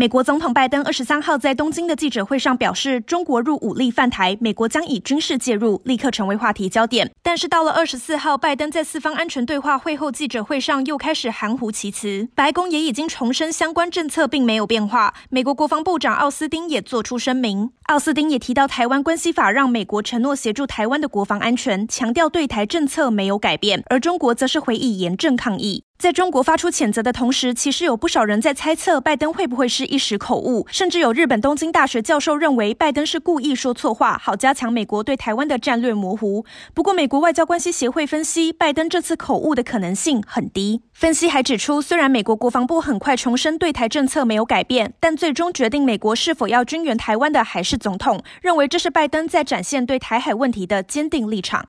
美国总统拜登二十三号在东京的记者会上表示，中国入武力犯台，美国将以军事介入，立刻成为话题焦点。但是到了二十四号，拜登在四方安全对话会后记者会上又开始含糊其辞，白宫也已经重申相关政策并没有变化。美国国防部长奥斯汀也做出声明，奥斯汀也提到台湾关系法让美国承诺协助台湾的国防安全，强调对台政策没有改变，而中国则是回以严正抗议。在中国发出谴责的同时，其实有不少人在猜测拜登会不会是一时口误，甚至有日本东京大学教授认为拜登是故意说错话，好加强美国对台湾的战略模糊。不过，美国外交关系协会分析，拜登这次口误的可能性很低。分析还指出，虽然美国国防部很快重申对台政策没有改变，但最终决定美国是否要军援台湾的还是总统，认为这是拜登在展现对台海问题的坚定立场。